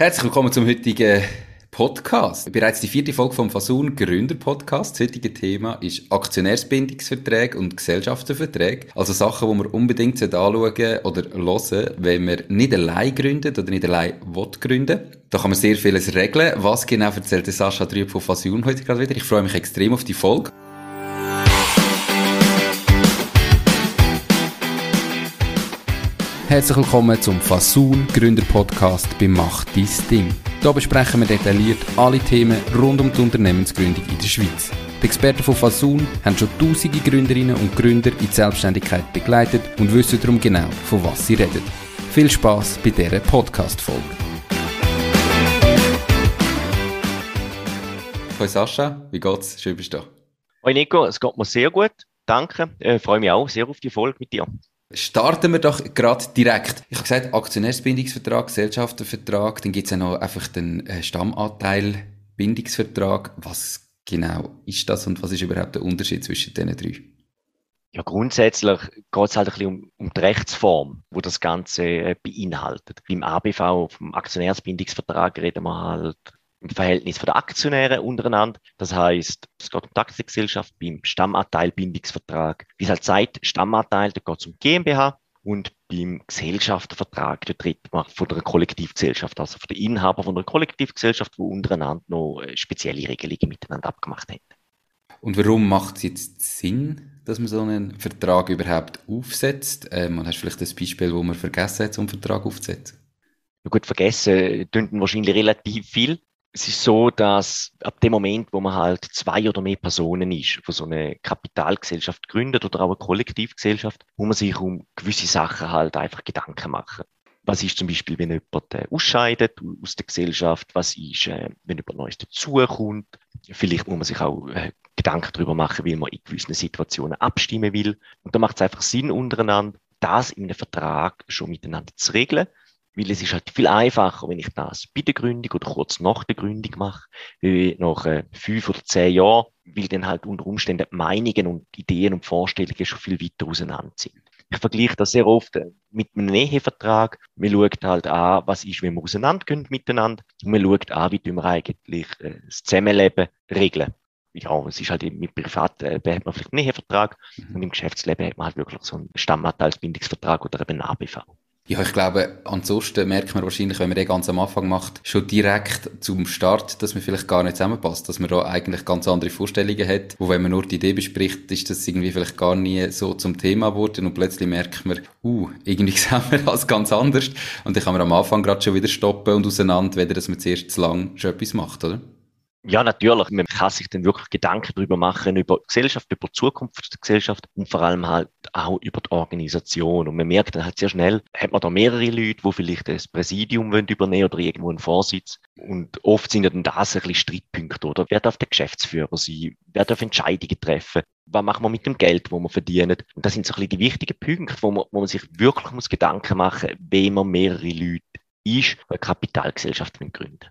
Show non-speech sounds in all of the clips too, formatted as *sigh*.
Herzlich willkommen zum heutigen Podcast. Bereits die vierte Folge vom Fasun Gründer Podcast. Das heutige Thema ist Aktionärsbindungsverträge und Gesellschaftenverträge. Also Sachen, die man unbedingt anschauen oder hören, wenn man nicht allein gründet oder nicht allein gründen. Da kann man sehr vieles regeln. Was genau erzählt Sascha Trüb von Fasun heute gerade wieder? Ich freue mich extrem auf die Folge. Herzlich willkommen zum Fasun Gründer Podcast bei Macht dein Ding. Hier besprechen wir detailliert alle Themen rund um die Unternehmensgründung in der Schweiz. Die Experten von Fasun haben schon tausende Gründerinnen und Gründer in die Selbstständigkeit begleitet und wissen darum genau, von was sie reden. Viel Spaß bei dieser Podcast-Folge. Hallo Sascha, wie geht's? Schön bist du da. Hoi Nico, es geht mir sehr gut. Danke. Ich äh, freue mich auch sehr auf die Folge mit dir. Starten wir doch gerade direkt. Ich habe gesagt, Aktionärsbindungsvertrag, Gesellschaftenvertrag, dann gibt es ja noch einfach den äh, Stammanteil Bindungsvertrag. Was genau ist das und was ist überhaupt der Unterschied zwischen diesen drei? Ja, grundsätzlich geht es halt ein bisschen um, um die Rechtsform, wo das Ganze äh, beinhaltet. Beim ABV, vom Aktionärsbindungsvertrag, reden wir halt im Verhältnis der Aktionäre untereinander. Das heißt, es geht um die Aktiengesellschaft beim Stammanteilbindungsvertrag. Wie es halt sagt, Stammanteil, da geht es um GmbH und beim Gesellschaftervertrag, da tritt man von der Kollektivgesellschaft, also von den Inhaber von der Kollektivgesellschaft, wo untereinander noch äh, spezielle Regelungen miteinander abgemacht haben. Und warum macht es jetzt Sinn, dass man so einen Vertrag überhaupt aufsetzt? Ähm, und hast du vielleicht das Beispiel, wo man vergessen hat, so einen Vertrag aufzusetzen? Ja gut, vergessen tun wahrscheinlich relativ viel es ist so, dass ab dem Moment, wo man halt zwei oder mehr Personen ist, wo so eine Kapitalgesellschaft gründet oder auch eine Kollektivgesellschaft, muss man sich um gewisse Sachen halt einfach Gedanken machen. Was ist zum Beispiel, wenn jemand äh, ausscheidet aus der Gesellschaft? Was ist, äh, wenn jemand Neues dazukommt? Vielleicht muss man sich auch äh, Gedanken darüber machen, wie man in gewissen Situationen abstimmen will. Und da macht es einfach Sinn untereinander, das in einem Vertrag schon miteinander zu regeln weil es ist halt viel einfacher, wenn ich das bei der Gründung oder kurz nach der Gründung mache, wie nach äh, fünf oder zehn Jahren, weil dann halt unter Umständen Meinungen und Ideen und Vorstellungen schon viel weiter auseinander sind. Ich vergleiche das sehr oft äh, mit einem Nähevertrag. Man schaut halt an, was ist, wenn wir auseinandergehen miteinander. Und man schaut an, wie wir eigentlich äh, das Zusammenleben regeln. Ja, es ist halt mit Privatleben hat man vielleicht einen Nähevertrag mhm. und im Geschäftsleben hat man halt wirklich so einen Stammanteilsbindungsvertrag oder eben einen ABV. Ja, ich glaube, ansonsten merkt man wahrscheinlich, wenn man den ganz am Anfang macht, schon direkt zum Start, dass man vielleicht gar nicht zusammenpasst, dass man da eigentlich ganz andere Vorstellungen hat, wo wenn man nur die Idee bespricht, ist das irgendwie vielleicht gar nie so zum Thema geworden und plötzlich merkt man, uh, irgendwie *laughs* sehen wir das ganz anders und dann kann man am Anfang gerade schon wieder stoppen und auseinander, weder dass man zuerst zu lang schon etwas macht, oder? Ja, natürlich. Man kann sich dann wirklich Gedanken darüber machen, über Gesellschaft, über die Zukunft der Gesellschaft und vor allem halt auch über die Organisation. Und man merkt dann halt sehr schnell, hat man da mehrere Leute, die vielleicht das Präsidium wollen übernehmen oder irgendwo einen Vorsitz. Und oft sind ja dann das ein bisschen Streitpunkte, oder? Wer darf der Geschäftsführer sein? Wer darf Entscheidungen treffen? Was machen wir mit dem Geld, wo wir verdienen? Und das sind so ein bisschen die wichtigen Punkte, wo man, wo man sich wirklich muss Gedanken machen muss, wenn man mehrere Leute ist, eine Kapitalgesellschaft gründen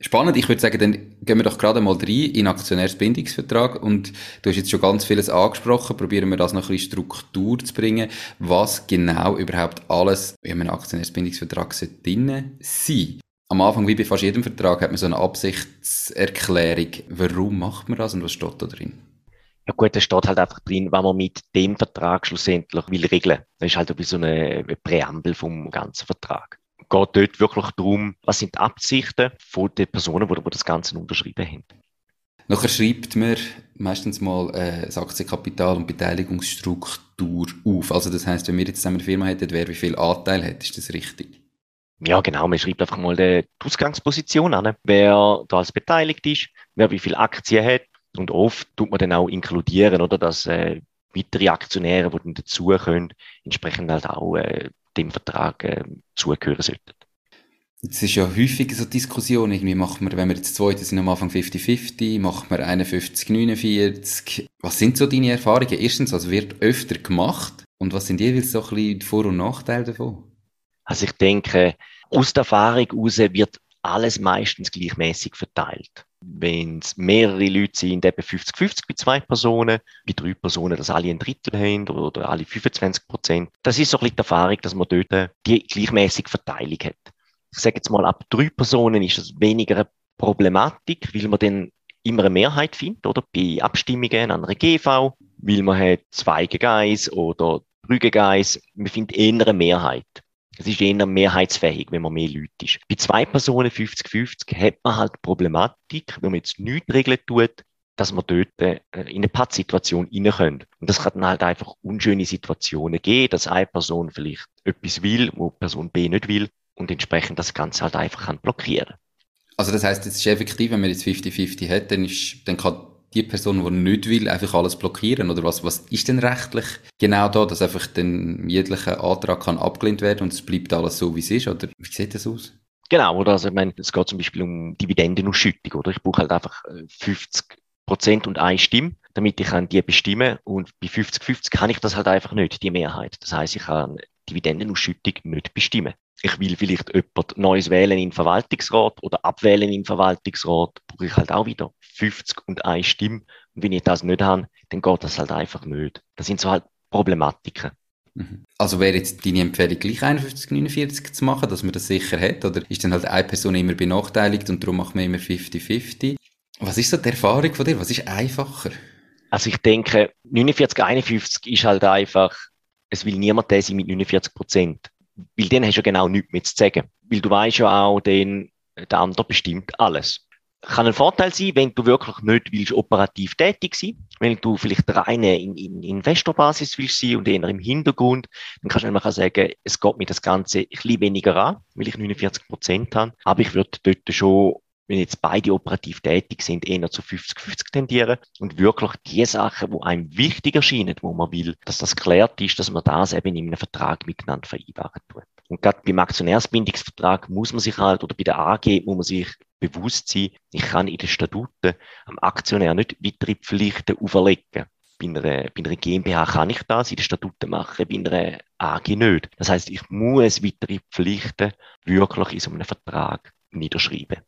Spannend, ich würde sagen, dann gehen wir doch gerade mal rein in Aktionärsbindungsvertrag und du hast jetzt schon ganz vieles angesprochen, probieren wir das noch ein bisschen Struktur zu bringen, was genau überhaupt alles in einem Aktionärsbindungsvertrag drin sein Am Anfang, wie bei fast jedem Vertrag, hat man so eine Absichtserklärung. Warum macht man das und was steht da drin? Ja gut, da steht halt einfach drin, was man mit dem Vertrag schlussendlich will regeln. Das ist halt ein bisschen so eine Präambel vom ganzen Vertrag geht dort wirklich darum, was sind die Absichten von den Personen, die, das Ganze unterschrieben haben. Nachher schreibt man meistens mal äh, das Aktienkapital und Beteiligungsstruktur auf. Also das heißt, wenn wir jetzt zusammen eine Firma hätten, wer wie viel Anteil hat, ist das richtig? Ja, genau. Man schreibt einfach mal die Ausgangsposition an, wer da als beteiligt ist, wer wie viel Aktien hat. Und oft tut man dann auch inkludieren, oder, dass äh, weitere Aktionäre, die dann dazu können, entsprechend halt auch äh, dem Vertrag äh, zugehören sollten. Es ist ja häufig so Diskussion, irgendwie macht man, wenn wir jetzt zweite sind am Anfang 50-50, macht man 51-49. Was sind so deine Erfahrungen? Erstens, was wird öfter gemacht? Und was sind jeweils so ein bisschen die Vor- und Nachteile davon? Also ich denke, aus der Erfahrung heraus wird alles meistens gleichmäßig verteilt. Wenn es mehrere Leute sind, eben 50-50 bei zwei Personen, bei drei Personen, dass alle ein Drittel haben oder, alle 25 Prozent. Das ist so ein bisschen die Erfahrung, dass man dort die gleichmäßige Verteilung hat. Ich sage jetzt mal, ab drei Personen ist das weniger eine Problematik, weil man dann immer eine Mehrheit findet, oder? Bei Abstimmungen an einer GV, weil man hat zwei gegen oder drei gegen. Man findet eher eine Mehrheit. Es ist eher mehrheitsfähig, wenn man mehr Leute ist. Bei zwei Personen 50-50 hat man halt Problematik, wenn man jetzt nichts regeln tut, dass man dort äh, in eine Pattsituation rein können. Und das kann dann halt einfach unschöne Situationen geben, dass eine Person vielleicht etwas will, wo Person B nicht will und entsprechend das Ganze halt einfach kann blockieren. Also das heißt, es ist effektiv, wenn man jetzt 50-50 hat, dann, ist, dann kann die Person, die nicht will, einfach alles blockieren? Oder was, was ist denn rechtlich genau da, dass einfach dann jeglicher Antrag kann abgelehnt werden und es bleibt alles so, wie es ist? Oder wie sieht das aus? Genau, oder? Also, ich meine, es geht zum Beispiel um Dividendenausschüttung, oder? Ich brauche halt einfach 50 äh, Prozent und eine Stimme, damit ich kann die bestimmen und bei 50-50 kann ich das halt einfach nicht, die Mehrheit. Das heißt, ich kann Dividendenausschüttung nicht bestimmen. Ich will vielleicht jemand Neues wählen im Verwaltungsrat oder abwählen im Verwaltungsrat, brauche ich halt auch wieder 50 und eine Stimme. Und wenn ich das nicht habe, dann geht das halt einfach nicht. Das sind so halt Problematiken. Mhm. Also wäre jetzt deine Empfehlung gleich 51, 49 zu machen, dass man das sicher hat? Oder ist dann halt eine Person immer benachteiligt und darum macht man immer 50-50? Was ist so die Erfahrung von dir? Was ist einfacher? Also ich denke, 49, 51 ist halt einfach, es will niemand der sein mit 49 Prozent. Weil dann hast du ja genau nichts mehr zu sagen. Weil du weißt ja auch, den, der andere bestimmt alles kann ein Vorteil sein, wenn du wirklich nicht willst operativ tätig sein, wenn du vielleicht reine in, in Investorbasis willst sein und eher im Hintergrund, dann kannst du einfach sagen, es geht mir das Ganze ein bisschen weniger an, weil ich 49 Prozent habe, aber ich würde dort schon wenn jetzt beide operativ tätig sind, eher zu 50-50 tendieren. Und wirklich die Sachen, wo einem wichtig erscheinen, wo man will, dass das klärt ist, dass man das eben in einem Vertrag miteinander vereinbaren tut. Und gerade beim Aktionärsbindungsvertrag muss man sich halt, oder bei der AG muss man sich bewusst sein, ich kann in den Statuten am Aktionär nicht weitere Pflichten auferlegen. Bei einer, bei einer GmbH kann ich das in den Statuten machen, bei einer AG nicht. Das heißt, ich muss weitere Pflichten wirklich in so einem Vertrag niederschreiben.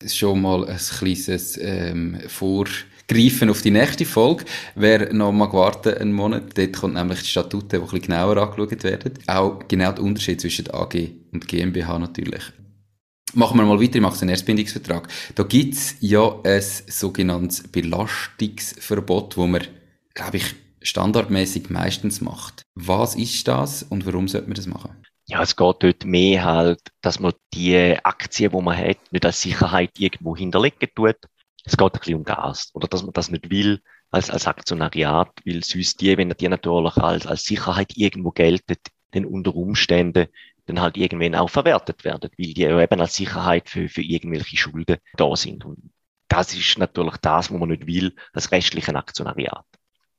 Das ist schon mal ein kleines ähm, Vorgreifen auf die nächste Folge. Wer noch mal warten einen Monat, dort kommt nämlich die Statuten, die ein bisschen genauer angeschaut werden. Auch genau der Unterschied zwischen AG und GmbH natürlich. Machen wir mal weiter im Aktionärsbindungsvertrag. Da gibt's ja ein sogenanntes Belastungsverbot, wo man, glaube ich, standardmäßig meistens macht. Was ist das und warum sollte man das machen? Ja, es geht dort mehr halt, dass man die Aktien, die man hat, nicht als Sicherheit irgendwo hinterlegen tut. Es geht ein bisschen um das. Oder dass man das nicht will als, als Aktionariat, weil sonst die, wenn die natürlich als, als Sicherheit irgendwo gelten, dann unter Umständen dann halt irgendwann auch verwertet werden, weil die ja eben als Sicherheit für, für irgendwelche Schulden da sind. Und das ist natürlich das, was man nicht will, das restliche Aktionariat.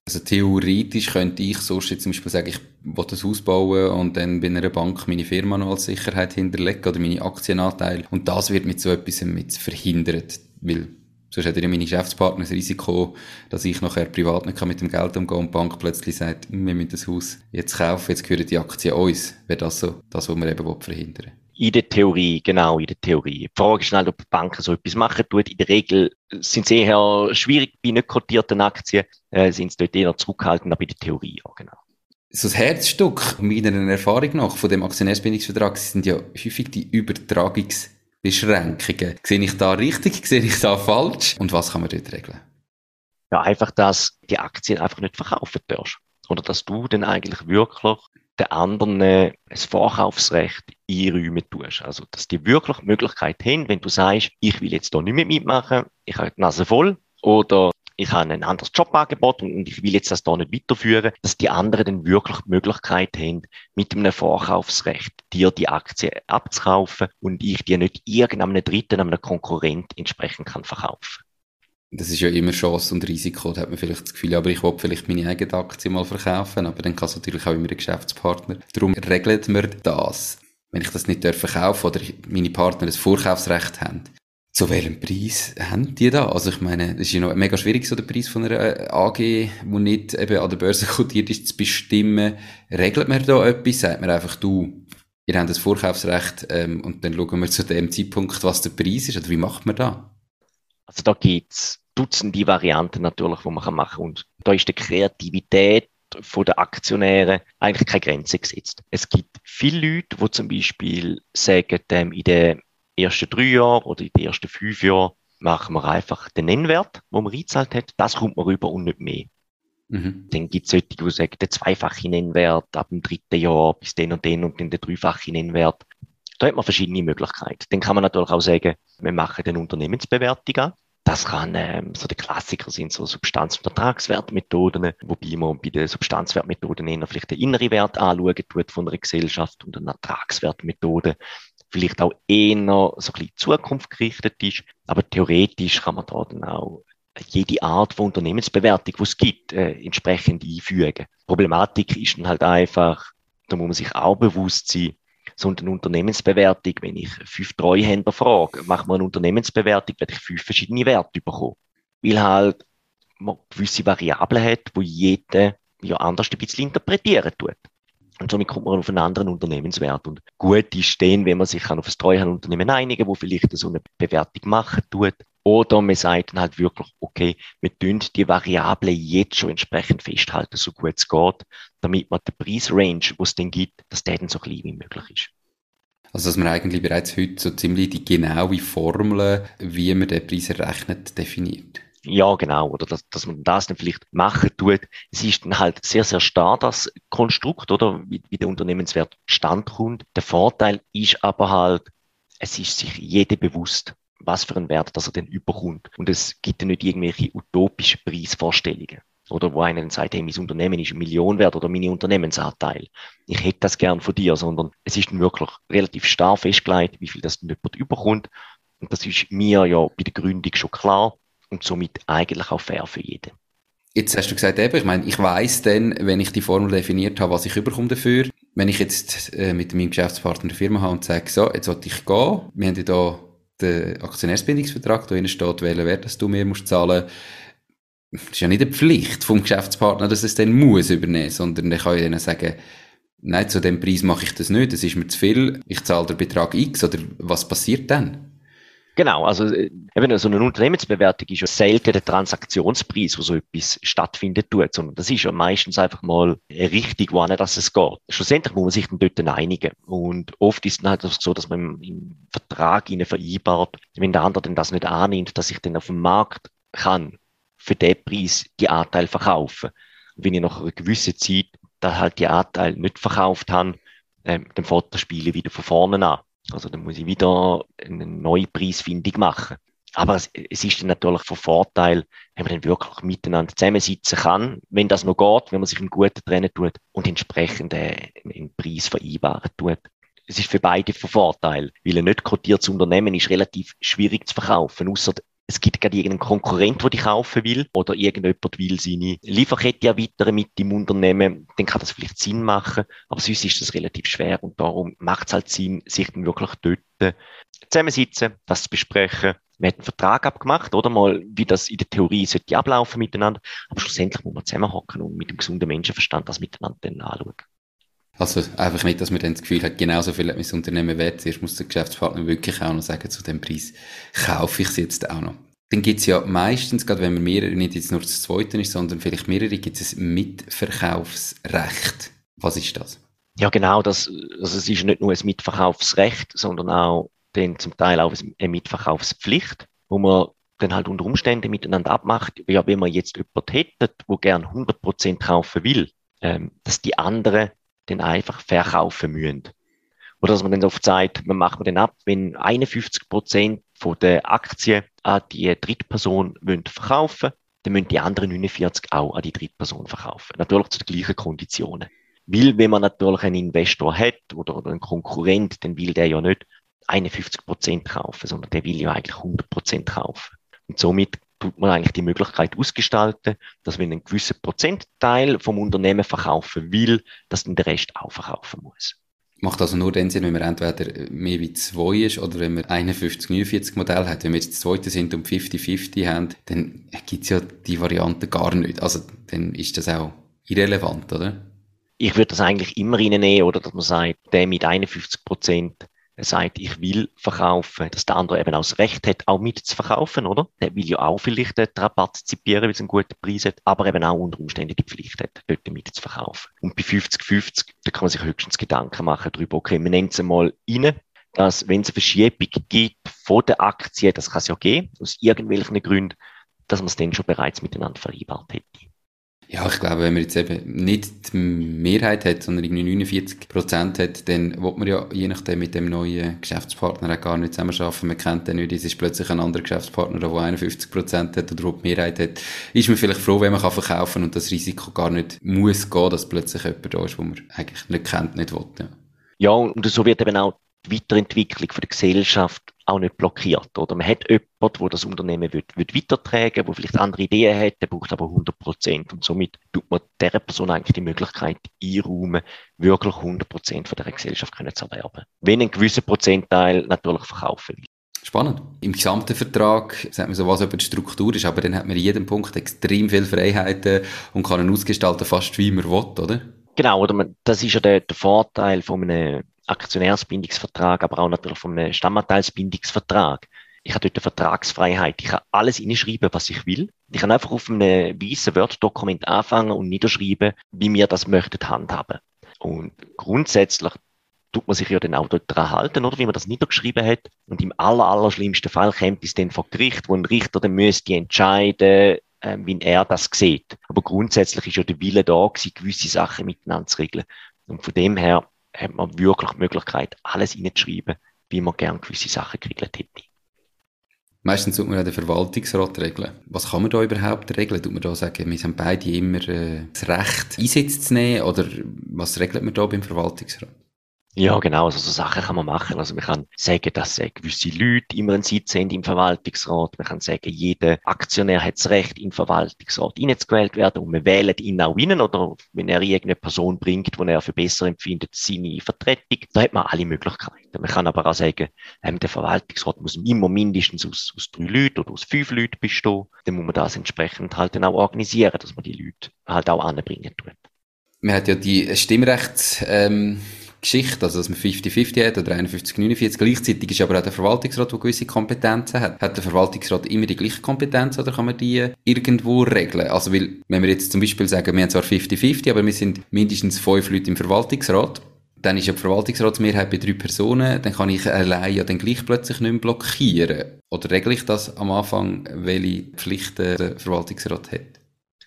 Also theoretisch könnte ich so zum Beispiel sagen, ich will das Haus bauen und dann bei einer Bank meine Firma noch als Sicherheit hinterlegen oder meine Aktienanteile. Und das wird mit so etwas mit verhindert, weil Sonst hat ja meine Geschäftspartner das Risiko, dass ich nachher privat nicht mit dem Geld umgehen und die Bank plötzlich sagt, wir müssen das Haus jetzt kaufen, jetzt gehören die Aktien uns. Wäre das so, das, was wir eben verhindern in der Theorie, genau, in der Theorie. Die Frage ist halt, ob Banken so etwas machen tun. In der Regel sind sie eher schwierig bei nicht kotierten Aktien, äh, sind sie dort eher zurückhaltend, aber in der Theorie, ja, genau. So das Herzstück meiner Erfahrung nach von dem Aktionärsbindungsvertrag sind ja häufig die Übertragungs- Beschränkungen. Sehe ich da richtig? Sehe ich da falsch? Und was kann man dort regeln? Ja, einfach, dass die Aktien einfach nicht verkaufen darfst. Oder dass du dann eigentlich wirklich den anderen ein Vorkaufsrecht einräumen tust. Also, dass die wirklich Möglichkeit haben, wenn du sagst, ich will jetzt da nicht mehr mitmachen, ich habe die Nase voll, oder ich habe ein anderes Jobangebot und ich will jetzt das da nicht weiterführen, dass die anderen dann wirklich die Möglichkeit haben, mit einem Vorkaufsrecht dir die Aktie abzukaufen und ich dir nicht irgendeinem Dritten, einem Konkurrent entsprechend kann verkaufen. Das ist ja immer Chance und Risiko, da hat man vielleicht das Gefühl, aber ich will vielleicht meine eigene Aktie mal verkaufen, aber dann kann es natürlich auch immer ein Geschäftspartner. Darum regelt man das. Wenn ich das nicht verkaufen oder meine Partner das Vorkaufsrecht haben, zu welchem Preis haben die da? Also ich meine, es ist ja noch mega schwierig, so den Preis von einer äh, AG, die nicht eben an der Börse *laughs* kotiert ist, zu bestimmen. Regelt man da etwas? Sagt man einfach, du, ihr habt das Vorkaufsrecht ähm, und dann schauen wir zu dem Zeitpunkt, was der Preis ist? Oder wie macht man da? Also da gibt's Dutzende Varianten natürlich, die man machen kann. Und da ist die Kreativität der Aktionäre eigentlich keine Grenze gesetzt. Es gibt viele Leute, die zum Beispiel sagen, ähm, in den ersten drei Jahren oder in den ersten fünf Jahren machen wir einfach den Nennwert, den man eingezahlt hat, das kommt man rüber und nicht mehr. Mhm. Dann gibt es solche, die sagen, der zweifache Nennwert ab dem dritten Jahr bis den und den und dann der dreifache Nennwert. Da hat man verschiedene Möglichkeiten. Dann kann man natürlich auch sagen, wir machen den Unternehmensbewertung an. Das kann ähm, so der Klassiker sind so Substanz- und Ertragswertmethoden, wobei man bei den Substanzwertmethoden eher vielleicht den inneren Wert anschauen tut von einer Gesellschaft und eine Ertragswertmethode vielleicht auch eher so ein bisschen Zukunft gerichtet ist. Aber theoretisch kann man da dann auch jede Art von Unternehmensbewertung, die es gibt, äh, entsprechend einfügen. Problematik ist dann halt einfach, da muss man sich auch bewusst sein, so eine Unternehmensbewertung, wenn ich fünf Treuhänder frage, macht man eine Unternehmensbewertung, werde ich fünf verschiedene Werte bekommen. Weil halt man gewisse Variablen hat, wo jeder ja anders ein bisschen interpretieren tut. Und somit kommt man auf einen anderen Unternehmenswert. Und gut ist den, wenn man sich auf ein Treuhandunternehmen einigen, wo vielleicht so eine Bewertung machen tut. Oder man sagt dann halt wirklich, okay, wir tun die Variable jetzt schon entsprechend festhalten, so gut es geht, damit man den Preisrange, wo es denn gibt, dass der dann so klein wie möglich ist. Also, dass man eigentlich bereits heute so ziemlich die genaue Formel, wie man den Preis errechnet, definiert. Ja, genau. Oder dass, dass man das dann vielleicht machen tut. Es ist dann halt sehr, sehr starr, das Konstrukt, oder? Wie, wie der Unternehmenswert standkommt. Der Vorteil ist aber halt, es ist sich jeder bewusst, was für einen Wert, dass er denn überkommt. Und es gibt ja nicht irgendwelche utopischen Preisvorstellungen. Oder wo einer sagt, hey, mein Unternehmen ist ein Millionenwert oder meine Unternehmensanteil. Ich hätte das gern von dir, sondern es ist dann wirklich relativ starr festgelegt, wie viel das jemand überkommt. Und das ist mir ja bei der Gründung schon klar und somit eigentlich auch fair für jeden. Jetzt hast du gesagt, eben, ich meine, ich weiß dann, wenn ich die Formel definiert habe, was ich überkomme dafür. Wenn ich jetzt äh, mit meinem Geschäftspartner eine Firma habe und sage, so, jetzt sollte ich gehen, wir haben ja da den Aktionärsbindungsvertrag, da steht, welchen Wert dass du mir musst zahlen das ist ja nicht eine Pflicht vom Geschäftspartner, dass es dann muss übernehmen, sondern der kann ja dann sagen, nein, zu dem Preis mache ich das nicht, das ist mir zu viel, ich zahle den Betrag X, oder was passiert dann? Genau, also äh, eben so eine Unternehmensbewertung ist ja selten der Transaktionspreis, wo so etwas stattfindet tut, sondern das ist ja meistens einfach mal eine Richtung, wo nicht, dass es geht. Schlussendlich muss man sich dann dort einigen. Und oft ist es halt so, dass man im Vertrag ihnen vereinbart, wenn der andere denn das nicht annimmt, dass ich dann auf dem Markt kann für den Preis die Anteile verkaufen. Und wenn ich nach einer gewissen Zeit da halt die Anteile nicht verkauft habe, ähm, dann fährt das Spiel wieder von vorne an. Also dann muss ich wieder eine neue Preisfindung machen. Aber es, ist dann natürlich von Vorteil, wenn man dann wirklich miteinander zusammensitzen kann, wenn das noch geht, wenn man sich im Guten trennen tut und entsprechend äh, einen Preis vereinbaren tut. Es ist für beide von Vorteil, weil ein nicht kotiertes Unternehmen ist relativ schwierig zu verkaufen, außer es gibt gerade irgendeinen Konkurrent, der die kaufen will, oder irgendjemand will seine Lieferkette erweitern mit dem Unternehmen, dann kann das vielleicht Sinn machen, aber sonst ist das relativ schwer und darum macht es halt Sinn, sich dann wirklich dort zusammensitzen, das zu besprechen. Man hat einen Vertrag abgemacht, oder mal, wie das in der Theorie sollte ablaufen miteinander, aber schlussendlich muss man zusammenhocken und mit dem gesunden Menschenverstand das miteinander dann anschauen. Also einfach nicht, dass man dann das Gefühl hat, genauso viel hat mein Unternehmen wert. Zuerst muss der Geschäftspartner wirklich auch noch sagen, zu dem Preis kaufe ich es jetzt auch noch. Dann gibt es ja meistens, gerade wenn man mehrere, nicht jetzt nur das zweite ist, sondern vielleicht mehrere, gibt es ein Mitverkaufsrecht. Was ist das? Ja, genau. Das, also es ist nicht nur ein Mitverkaufsrecht, sondern auch dann zum Teil auch eine Mitverkaufspflicht, wo man dann halt unter Umständen miteinander abmacht. Ja, wenn man jetzt jemanden hätte, wo gern 100% kaufen will, ähm, dass die anderen dann einfach verkaufen müssen. Oder dass man dann oft sagt, man macht dann ab, wenn 51 Prozent der Aktien an die Drittperson wollen verkaufen, dann müssen die anderen 49 auch an die Drittperson verkaufen. Natürlich zu den gleichen Konditionen. Weil, wenn man natürlich einen Investor hat oder, oder einen Konkurrent, dann will der ja nicht 51 Prozent kaufen, sondern der will ja eigentlich 100 Prozent kaufen. Und somit tut man eigentlich die Möglichkeit ausgestalten, dass wenn ein gewisser Prozentteil vom Unternehmen verkaufen will, dass dann der Rest auch verkaufen muss. Macht also nur den Sinn, wenn man entweder mehr wie zwei ist oder wenn man 51, 49 Modell hat. Wenn wir jetzt das zweite sind und 50-50 haben, dann gibt's ja die Variante gar nicht. Also dann ist das auch irrelevant, oder? Ich würde das eigentlich immer reinnehmen, oder dass man sagt, der mit 51 Prozent sagt, ich will verkaufen, dass der andere eben auch das Recht hat, auch mitzuverkaufen, oder? Der will ja auch vielleicht daran partizipieren, weil es einen guten Preis hat, aber eben auch unter Umständen die Pflicht hat, dort mitzuverkaufen. Und bei 50-50, da kann man sich höchstens Gedanken machen darüber, okay, man nennt es mal rein, dass wenn es eine Verschiebung gibt von der Aktie, das kann es ja geben, aus irgendwelchen Gründen, dass man es dann schon bereits miteinander vereinbart hätte. Ja, ich glaube, wenn man jetzt eben nicht die Mehrheit hat, sondern irgendwie 49 Prozent hat, dann wird man ja je nachdem mit dem neuen Geschäftspartner auch gar nicht zusammenarbeiten. Man kennt den nicht, es ist plötzlich ein anderer Geschäftspartner, der 51 Prozent hat oder die Mehrheit hat. Ist man vielleicht froh, wenn man kann verkaufen und das Risiko gar nicht muss gehen, dass plötzlich jemand da ist, wo man eigentlich nicht kennt, nicht will. Ja. ja, und so wird eben auch die Weiterentwicklung von der Gesellschaft auch nicht blockiert. Oder man hat jemanden, der das Unternehmen wird, wird weitertragen, der vielleicht andere Ideen hat, der braucht aber 100 Prozent. Und somit tut man dieser Person eigentlich die Möglichkeit einräumen, wirklich 100 Prozent von der Gesellschaft können zu erwerben. Wenn ein gewisser Prozentteil natürlich verkaufen will. Spannend. Im gesamten Vertrag sagt man so was über die Struktur ist, aber dann hat man in jedem Punkt extrem viele Freiheiten und kann ihn ausgestalten, fast wie man will, oder? Genau, oder man, das ist ja der, der Vorteil von einem Aktionärsbindungsvertrag, aber auch natürlich vom Stammanteilsbindungsvertrag. Ich habe dort eine Vertragsfreiheit. Ich kann alles hinschreiben, was ich will. Ich kann einfach auf einem weißen Word-Dokument anfangen und niederschreiben, wie mir das möchten handhaben. Und grundsätzlich tut man sich ja dann auch dort dran halten, oder? Wie man das niedergeschrieben hat. Und im aller, aller schlimmsten Fall kommt es dann vor Gericht, wo ein Richter dann müsste entscheiden, äh, wie er das sieht. Aber grundsätzlich ist ja der Wille da gewesen, gewisse Sachen miteinander zu regeln. Und von dem her hat man wirklich die Möglichkeit, alles reinzuschreiben, wie man gerne gewisse Sachen geregelt hätte. Meistens tut man ja den Verwaltungsrat regeln. Was kann man da überhaupt regeln? Tut man da sagen, wir haben beide immer äh, das Recht, Einsitz zu nehmen? Oder was regelt man da beim Verwaltungsrat? Ja, genau. Also so Sachen kann man machen. Also man kann sagen, dass äh, gewisse Leute immer einen Sitz haben im Verwaltungsrat. Man kann sagen, jeder Aktionär hat das Recht, den Verwaltungsrat hineinzugewählt werden und wir wählen ihn auch rein. Oder wenn er irgendeine Person bringt, die er für besser empfindet, seine Vertretung, da hat man alle Möglichkeiten. Man kann aber auch sagen, ähm, der Verwaltungsrat muss immer mindestens aus, aus drei Leuten oder aus fünf Leuten bestehen. Dann muss man das entsprechend halt dann auch organisieren, dass man die Leute halt auch anbringen tut. Man hat ja die Stimmrechts, ähm Geschichte, also dass man 50-50 hat oder 51-49. Gleichzeitig ist aber auch der Verwaltungsrat, der gewisse Kompetenzen hat. Hat der Verwaltungsrat immer die gleiche Kompetenz oder kann man die irgendwo regeln? Also weil, wenn wir jetzt zum Beispiel sagen, wir haben zwar 50-50, aber wir sind mindestens fünf Leute im Verwaltungsrat, dann ist ja die Verwaltungsratsmehrheit bei drei Personen, dann kann ich allein ja dann gleich plötzlich nicht mehr blockieren. Oder regle ich das am Anfang, welche Pflichten der Verwaltungsrat hat?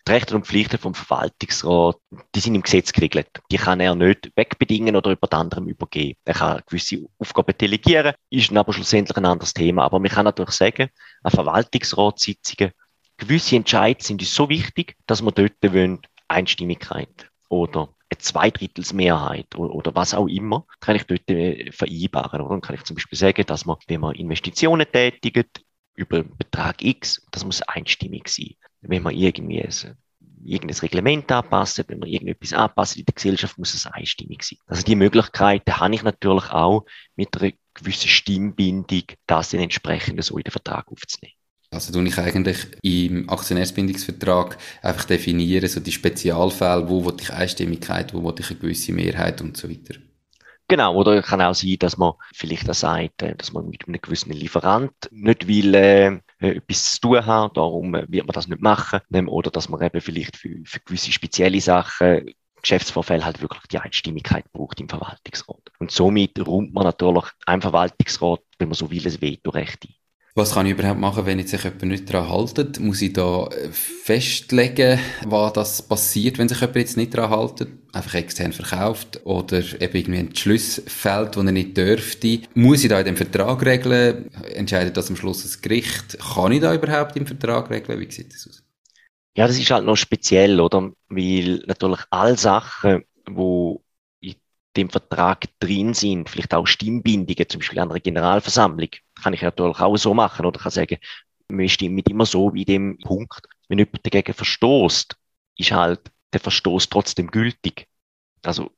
Die Rechte und Pflichten vom Verwaltungsrat, die sind im Gesetz geregelt. Die kann er nicht wegbedingen oder über anderem übergeben. Er kann gewisse Aufgaben delegieren, ist aber schlussendlich ein anderes Thema. Aber man kann natürlich sagen, an Verwaltungsratssitzungen, gewisse Entscheidungen sind uns so wichtig, dass wir dort wollen, Einstimmigkeit oder eine Zweidrittelsmehrheit oder, oder was auch immer, kann ich dort äh, vereinbaren. Oder? Dann kann ich zum Beispiel sagen, dass man, wenn man Investitionen tätigt, über Betrag X, das muss einstimmig sein wenn man irgendwie ein, irgendein Reglement anpasst, wenn man irgendetwas anpasst in der Gesellschaft, muss es einstimmig sein. Also die Möglichkeiten habe ich natürlich auch mit einer gewissen Stimmbindung, das dann entsprechend so in den Vertrag aufzunehmen. Also tue ich eigentlich im Aktionärsbindungsvertrag einfach definieren, so die Spezialfälle, wo ich Einstimmigkeit, wo ich eine gewisse Mehrheit und so weiter. Genau, oder kann auch sein, dass man vielleicht auch sagt, äh, dass man mit einem gewissen Lieferant nicht will, äh, etwas zu tun haben, darum äh, wird man das nicht machen. Oder dass man eben vielleicht für, für gewisse spezielle Sachen Geschäftsvorfälle halt wirklich die Einstimmigkeit braucht im Verwaltungsrat. Und somit räumt man natürlich einem Verwaltungsrat, wenn man so will, ein Vetorecht ein. Was kann ich überhaupt machen, wenn sich jemand nicht daran haltet? Muss ich da äh, festlegen, was das passiert, wenn sich jemand jetzt nicht daran haltet? Einfach extern verkauft oder eben irgendwie ein Schluss fällt, wo er nicht dürfte? Muss ich da in dem Vertrag regeln? Entscheidet das am Schluss das Gericht? Kann ich da überhaupt im Vertrag regeln? Wie sieht das aus? Ja, das ist halt noch speziell, oder? Weil natürlich alle Sachen, wo dem Vertrag drin sind, vielleicht auch Stimmbindungen, zum Beispiel an einer Generalversammlung, kann ich natürlich auch so machen oder kann sagen, wir stimmen immer so wie dem Punkt. Wenn jemand dagegen verstoßt, ist halt der Verstoß trotzdem gültig. Also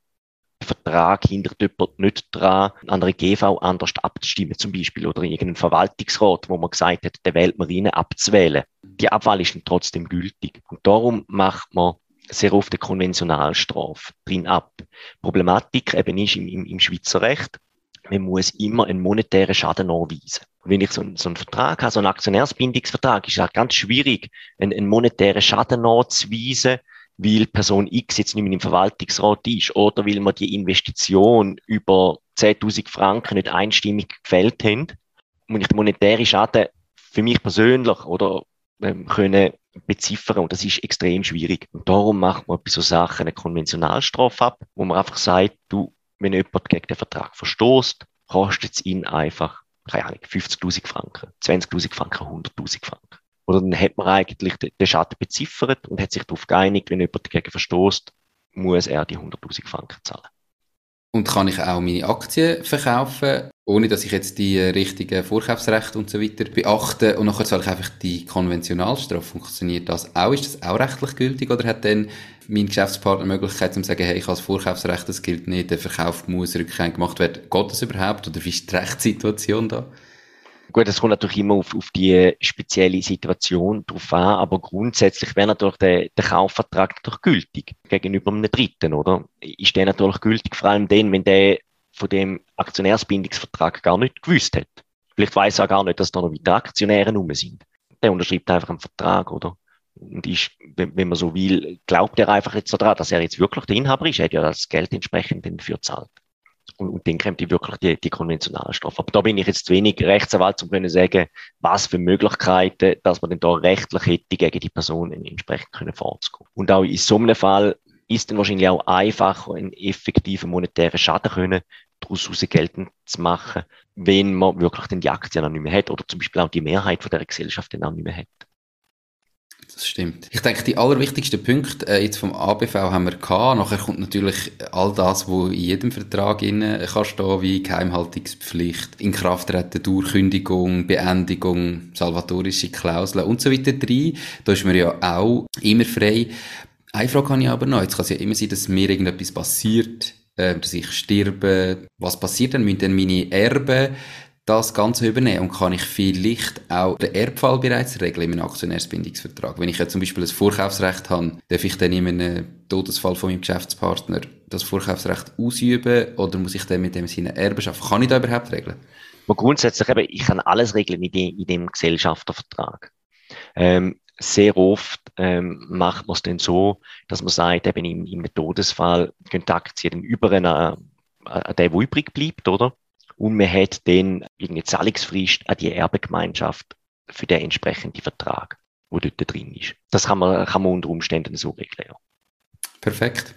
der Vertrag hindert jemand nicht daran, an einer GV anders abzustimmen, zum Beispiel, oder in irgendeinem Verwaltungsrat, wo man gesagt hat, der wählt man rein, abzuwählen. Die Abwahl ist dann trotzdem gültig. Und darum macht man sehr oft eine Konventionalstrafe drin ab. Problematik eben ist im, im, im Schweizer Recht, man muss immer einen monetären Schaden nachweisen. Und wenn ich so, so einen Vertrag habe, so einen Aktionärsbindungsvertrag, ist es halt ganz schwierig, einen, einen monetären Schaden nachzuweisen, weil Person X jetzt nicht mehr im Verwaltungsrat ist oder weil man die Investition über 10.000 Franken nicht einstimmig gefällt haben. Und ich den monetären Schaden für mich persönlich oder ähm, können beziffern und das ist extrem schwierig. Und darum macht man bei so Sachen eine Konventionalstrafe ab, wo man einfach sagt, du, wenn jemand gegen den Vertrag verstoßt, kostet es ihn einfach, keine Ahnung, 50.000 Franken, 20.000 Franken, 100.000 Franken. Oder dann hat man eigentlich den Schaden beziffert und hat sich darauf geeinigt, wenn jemand dagegen verstoßt, muss er die 100.000 Franken zahlen. Und kann ich auch meine Aktien verkaufen, ohne dass ich jetzt die richtigen Vorkaufsrechte und so weiter beachte und nachher zahle ich einfach die Konventionalstrafe. Funktioniert das auch? Ist das auch rechtlich gültig oder hat dann mein Geschäftspartner die Möglichkeit zu sagen, hey, ich habe das Vorkaufsrecht, das gilt nicht, der Verkauf muss rückgängig gemacht werden. Geht das überhaupt oder wie ist die Rechtssituation da? Gut, es kommt natürlich immer auf, auf die spezielle Situation drauf an, aber grundsätzlich wäre natürlich der, der Kaufvertrag natürlich gültig gegenüber einem Dritten, oder? Ist der natürlich gültig, vor allem dann, wenn der von dem Aktionärsbindungsvertrag gar nicht gewusst hat. Vielleicht weiß er gar nicht, dass da noch weitere Aktionäre rum sind. Der unterschreibt einfach einen Vertrag, oder? Und ist, wenn, wenn man so will, glaubt er einfach jetzt daran, dass er jetzt wirklich der Inhaber ist. Er hat ja das Geld entsprechend dafür zahlt und, und dann kommt die wirklich die, die konventionale Strafe. Aber da bin ich jetzt zu wenig Rechtsanwalt, um zu sagen, was für Möglichkeiten, dass man denn da rechtlich hätte, gegen die Person entsprechend können vorzugehen. Und auch in so einem Fall ist dann wahrscheinlich auch einfacher, einen effektiven monetären Schaden können, daraus geltend zu machen, wenn man wirklich dann die Aktien auch nicht mehr hat oder zum Beispiel auch die Mehrheit von der Gesellschaft dann auch nicht mehr hat. Das stimmt. Ich denke, die allerwichtigsten Punkte äh, jetzt vom ABV haben wir gehabt. Nachher kommt natürlich all das, wo in jedem Vertrag innen kann stehen, wie Geheimhaltungspflicht, Inkrafttreten, Durchkündigung, Beendigung, salvatorische Klauseln und so weiter rein. Da ist man ja auch immer frei. Eine Frage habe ich aber noch. Jetzt kann es ja immer sein, dass mir irgendetwas passiert, äh, dass ich sterbe. Was passiert dann? Müssen dann meine Erben das Ganze übernehmen und kann ich vielleicht auch den Erbfall bereits regeln in einem Aktionärsbindungsvertrag. Wenn ich jetzt zum Beispiel ein Vorkaufsrecht habe, darf ich dann in einem Todesfall von meinem Geschäftspartner das Vorkaufsrecht ausüben oder muss ich dann mit dem seine Erbenschaft? Kann ich da überhaupt regeln? Aber grundsätzlich eben, ich kann alles regeln in, dem, in dem Gesellschaftervertrag. Ähm, sehr oft ähm, macht man es dann so, dass man sagt, eben im, im Todesfall gehen die Aktien über einen, äh, den, der übrig bleibt, oder? Und man hat dann irgendeine Zahlungsfrist an die Erbegemeinschaft für den entsprechenden Vertrag, wo dort drin ist. Das kann man, kann man unter Umständen so regeln. Ja. Perfekt.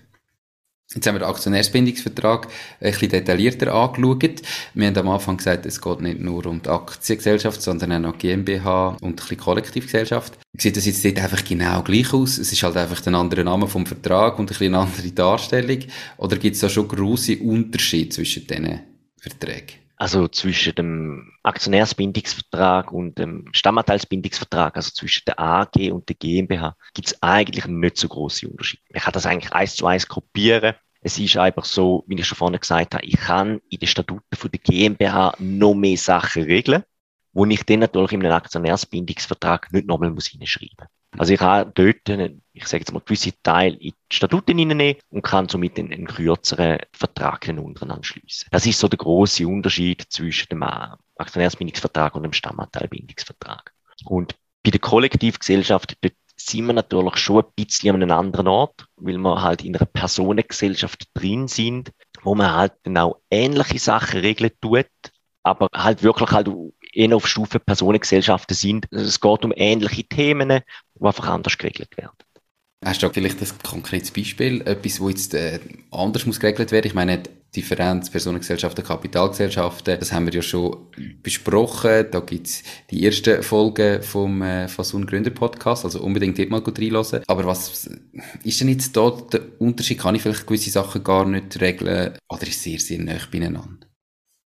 Jetzt haben wir den Aktionärsbindungsvertrag ein bisschen detaillierter angeschaut. Wir haben am Anfang gesagt, es geht nicht nur um die Aktiengesellschaft, sondern auch noch GmbH und ein bisschen Kollektivgesellschaft. Sieht das jetzt dort einfach genau gleich aus? Es ist halt einfach ein anderer Name vom Vertrag und ein bisschen eine andere Darstellung? Oder gibt es da schon grosse Unterschiede zwischen diesen Verträge? Also zwischen dem Aktionärsbindungsvertrag und dem Stammanteilsbindungsvertrag, also zwischen der AG und der GmbH, gibt es eigentlich nicht so große Unterschiede. Man kann das eigentlich eins zu eins kopieren. Es ist einfach so, wie ich schon vorhin gesagt habe, ich kann in den Statuten der GmbH noch mehr Sachen regeln, wo ich dann natürlich in einem Aktionärsbindungsvertrag nicht nochmal hineinschreiben muss. Also ich habe dort, ich sage jetzt mal, gewisse Teile in die Statuten hineinnehmen und kann somit einen, einen kürzeren Vertrag untereinander schließen. Das ist so der große Unterschied zwischen dem Aktionärsbindungsvertrag und dem Stammanteilbindungsvertrag. Und bei der Kollektivgesellschaft, dort sind wir natürlich schon ein bisschen an einem anderen Ort, weil wir halt in einer Personengesellschaft drin sind, wo man halt genau ähnliche Sachen regeln tut, aber halt wirklich halt eher auf Stufe Personengesellschaften sind. Es geht um ähnliche Themen, die einfach anders geregelt werden. Hast du vielleicht ein konkretes Beispiel, etwas, wo jetzt äh, anders muss geregelt werden? Ich meine, Differenz Personengesellschaften, Kapitalgesellschaften, das haben wir ja schon besprochen. Da gibt's die ersten Folgen vom äh, Fasun Gründer Podcast, also unbedingt dort mal gut reinhören. Aber was ist denn jetzt da der Unterschied? Kann ich vielleicht gewisse Sachen gar nicht regeln oder ist es sehr, sehr nah beieinander?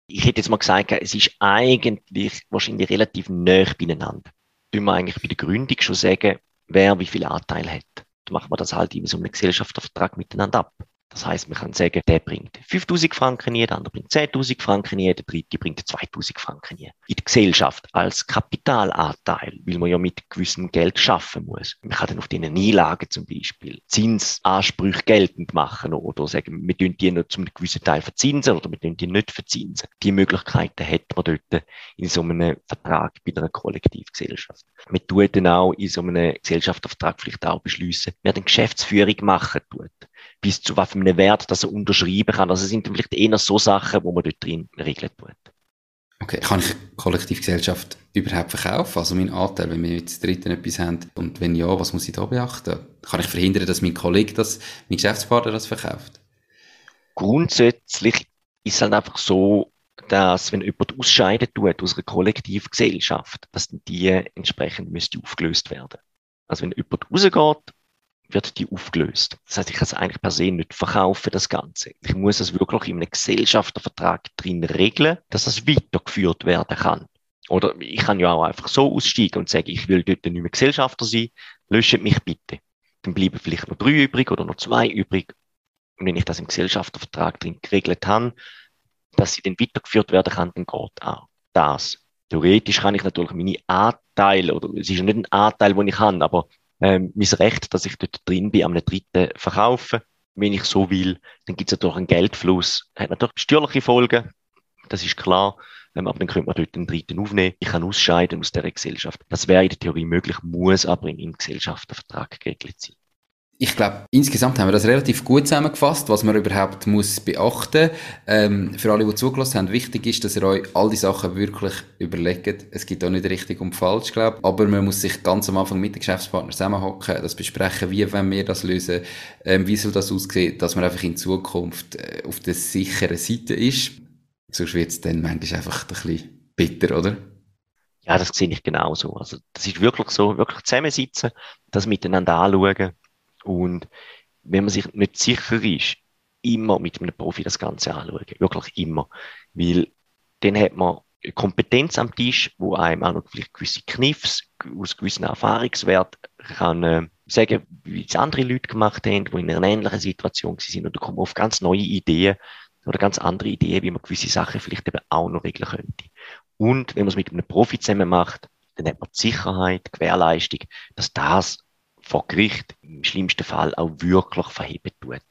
ich hätte jetzt mal gesagt, es ist eigentlich wahrscheinlich relativ nah beieinander. Tun wir eigentlich bei der Gründung schon sagen, wer wie viel Anteil hat. Macht man das halt in so einem Gesellschaftsvertrag miteinander ab. Das heißt, man kann sagen, der bringt 5000 Franken nie, der andere bringt 10.000 Franken nie, der dritte bringt 2000 Franken nie. In der Gesellschaft als Kapitalanteil, weil man ja mit gewissem Geld schaffen muss. Man kann dann auf diesen Einlagen zum Beispiel Zinsansprüche geltend machen oder sagen, wir tun die noch zum gewissen Teil verzinsen oder wir tun die nicht verzinsen. Die Möglichkeiten hat man dort in so einem Vertrag bei einer Kollektivgesellschaft. Man tut dann auch in so einem Gesellschaftsvertrag vielleicht auch beschließen, wer den Geschäftsführung machen tut bis zu was für einem Wert, dass er unterschreiben kann. Also es sind vielleicht eher so Sachen, wo man dort drin regeln tut. Okay, kann ich Kollektivgesellschaft überhaupt verkaufen? Also mein Anteil, wenn wir jetzt dritten etwas haben und wenn ja, was muss ich da beachten? Kann ich verhindern, dass mein Kollege das, mein Geschäftspartner das verkauft? Grundsätzlich ist es halt einfach so, dass wenn jemand ausscheiden tut aus einer Kollektivgesellschaft, dass die entsprechend müsste aufgelöst werden. Also wenn jemand rausgeht wird die aufgelöst. Das heißt, ich kann es eigentlich per se nicht verkaufen, das Ganze. Ich muss es wirklich in einem Gesellschaftervertrag drin regeln, dass es weitergeführt werden kann. Oder ich kann ja auch einfach so aussteigen und sagen, ich will dort nicht mehr Gesellschafter sein, löscht mich bitte. Dann bleiben vielleicht noch drei übrig oder noch zwei übrig. Und wenn ich das im Gesellschaftervertrag drin geregelt habe, dass sie dann weitergeführt werden kann, dann geht auch das. Theoretisch kann ich natürlich meine Anteile, oder es ist ja nicht ein Anteil, den ich habe, aber ähm, mein Recht, dass ich dort drin bin, am Dritten verkaufen, wenn ich so will. Dann gibt es natürlich einen Geldfluss, hat natürlich steuerliche Folgen, das ist klar. Ähm, aber dann könnte man dort einen Dritten aufnehmen. Ich kann ausscheiden aus der Gesellschaft. Das wäre in der Theorie möglich, muss aber im Gesellschaftervertrag geregelt sein ich glaube, insgesamt haben wir das relativ gut zusammengefasst, was man überhaupt muss beachten. Ähm, für alle, die zugelassen haben, wichtig ist, dass ihr euch all die Sachen wirklich überlegt. Es gibt auch nicht richtig und falsch, glaube Aber man muss sich ganz am Anfang mit den Geschäftspartnern zusammenhocken, das besprechen, wie wollen wir das lösen, ähm, wie soll das aussehen, dass man einfach in Zukunft äh, auf der sicheren Seite ist. Sonst wird es dann manchmal einfach ein bisschen bitter, oder? Ja, das sehe ich genauso. Also, das ist wirklich so, wirklich zusammensitzen, das miteinander anschauen und wenn man sich nicht sicher ist, immer mit einem Profi das Ganze anschauen. Wirklich immer. Weil dann hat man Kompetenz am Tisch, wo einem auch noch vielleicht gewisse Kniffs aus gewissen Erfahrungswerten kann äh, sagen, wie es andere Leute gemacht haben, die in einer ähnlichen Situation sind oder kommen auf ganz neue Ideen oder ganz andere Ideen, wie man gewisse Sachen vielleicht eben auch noch regeln könnte. Und wenn man es mit einem Profi zusammen macht, dann hat man die Sicherheit, die Gewährleistung, dass das vor Gericht im schlimmsten Fall auch wirklich verheben tut.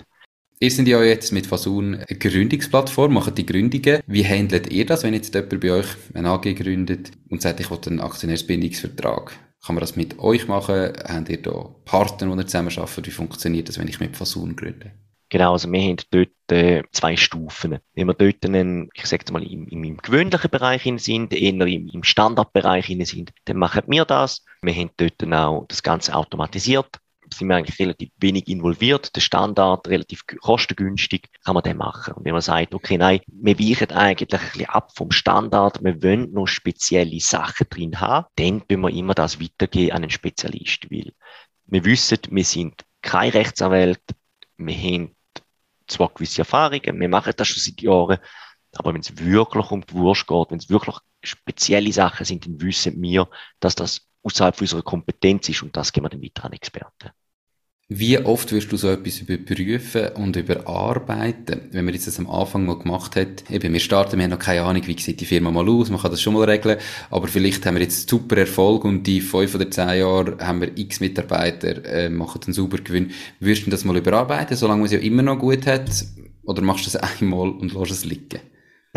Ihr seid ja jetzt mit Fasun eine Gründungsplattform, macht die Gründungen. Wie handelt ihr das, wenn jetzt jemand bei euch eine AG gründet und sagt, ich will einen Aktionärsbindungsvertrag? Kann man das mit euch machen? Habt ihr da Partner, die ihr zusammen arbeitet? Wie funktioniert das, wenn ich mit Fasun gründe? Genau, also wir haben dort äh, zwei Stufen. Wenn wir dort einen, ich sage mal, im, im, im gewöhnlichen Bereich sind, eher im, im Standardbereich sind, dann machen wir das. Wir haben dort auch das Ganze automatisiert. Sind wir eigentlich relativ wenig involviert. Der Standard relativ kostengünstig kann man den machen. Und wenn man sagt, okay, nein, wir weichen eigentlich ein bisschen ab vom Standard, wir wollen noch spezielle Sachen drin haben, dann können wir immer das weitergeben an einen Spezialist. Weil wir wissen, wir sind kein Rechtsanwalt, wir haben zwar gewisse Erfahrungen, wir machen das schon seit Jahren, aber wenn es wirklich um die Wurst geht, wenn es wirklich spezielle Sachen sind, dann wissen wir, dass das außerhalb unserer Kompetenz ist und das geben wir dann weiter an Experten. Wie oft wirst du so etwas überprüfen und überarbeiten? Wenn man jetzt das am Anfang mal gemacht hat, eben, wir starten, wir haben noch keine Ahnung, wie sieht die Firma mal aus, man kann das schon mal regeln, aber vielleicht haben wir jetzt super Erfolg und die fünf oder zehn Jahre haben wir x Mitarbeiter, äh, machen einen sauber Gewinn. Würdest du das mal überarbeiten, solange man es ja immer noch gut hat? Oder machst du das *laughs* einmal und lässt es liegen?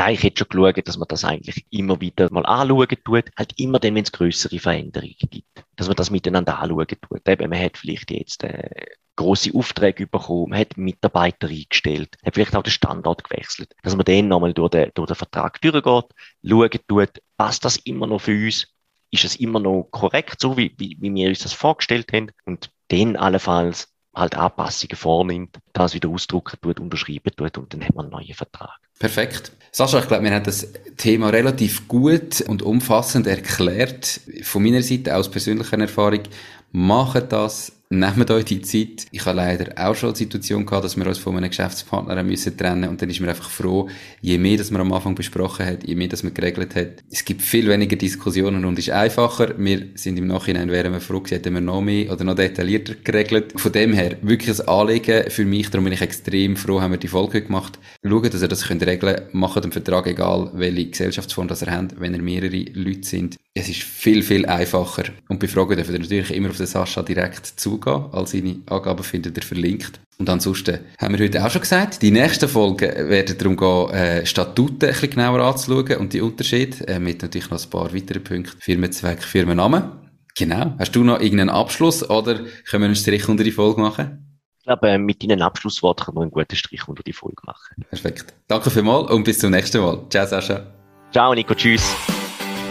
Nein, ich hätte schon geschaut, dass man das eigentlich immer wieder mal anschauen tut. Halt immer dann, wenn es größere Veränderungen gibt. Dass man das miteinander anschauen tut. Eben, man hat vielleicht jetzt äh, grosse Aufträge bekommen, man hat Mitarbeiter eingestellt, hat vielleicht auch den Standort gewechselt. Dass man dann nochmal durch den, durch den Vertrag durchgeht, schauen tut, passt das immer noch für uns? Ist es immer noch korrekt, so wie, wie, wie wir uns das vorgestellt haben? Und dann allenfalls halt Anpassungen vornimmt, das wieder ausdrucken tut, unterschreiben tut und dann hat man einen neuen Vertrag. Perfekt. Sascha, ich glaube, wir haben das Thema relativ gut und umfassend erklärt. Von meiner Seite aus persönlicher Erfahrung, macht das, nehmt euch die Zeit. Ich habe leider auch schon die Situation gehabt, dass wir uns von einem Geschäftspartner müssen trennen und dann ist mir einfach froh, je mehr, dass man am Anfang besprochen hat, je mehr, dass man geregelt hat. Es gibt viel weniger Diskussionen und ist einfacher. Wir sind im Nachhinein, wären wir froh hätten wir noch mehr oder noch detaillierter geregelt. Von dem her, wirklich ein Anliegen für mich, darum bin ich extrem froh, haben wir die Folge gemacht. Schauen, dass ihr das könnt regeln könnt, macht den Vertrag egal, welche Gesellschaftsform das ihr habt, wenn ihr mehrere Leute sind. Es ist viel, viel einfacher. Und bei Fragen dürft ihr natürlich immer auf den Sascha direkt zugehen. All seine Angaben findet ihr verlinkt. Und ansonsten haben wir heute auch schon gesagt, die nächsten Folgen werden darum gehen, äh, Statuten ein bisschen genauer anzuschauen und die Unterschiede, äh, mit natürlich noch ein paar weiteren Punkten. Firmenzweck, Firmennamen. Genau. Hast du noch irgendeinen Abschluss oder können wir einen Strich unter die Folge machen? Ich glaube, äh, mit deinen Abschlussworten können wir einen guten Strich unter die Folge machen. Perfekt. Danke vielmals und bis zum nächsten Mal. Ciao, Sascha. Ciao, Nico. Tschüss.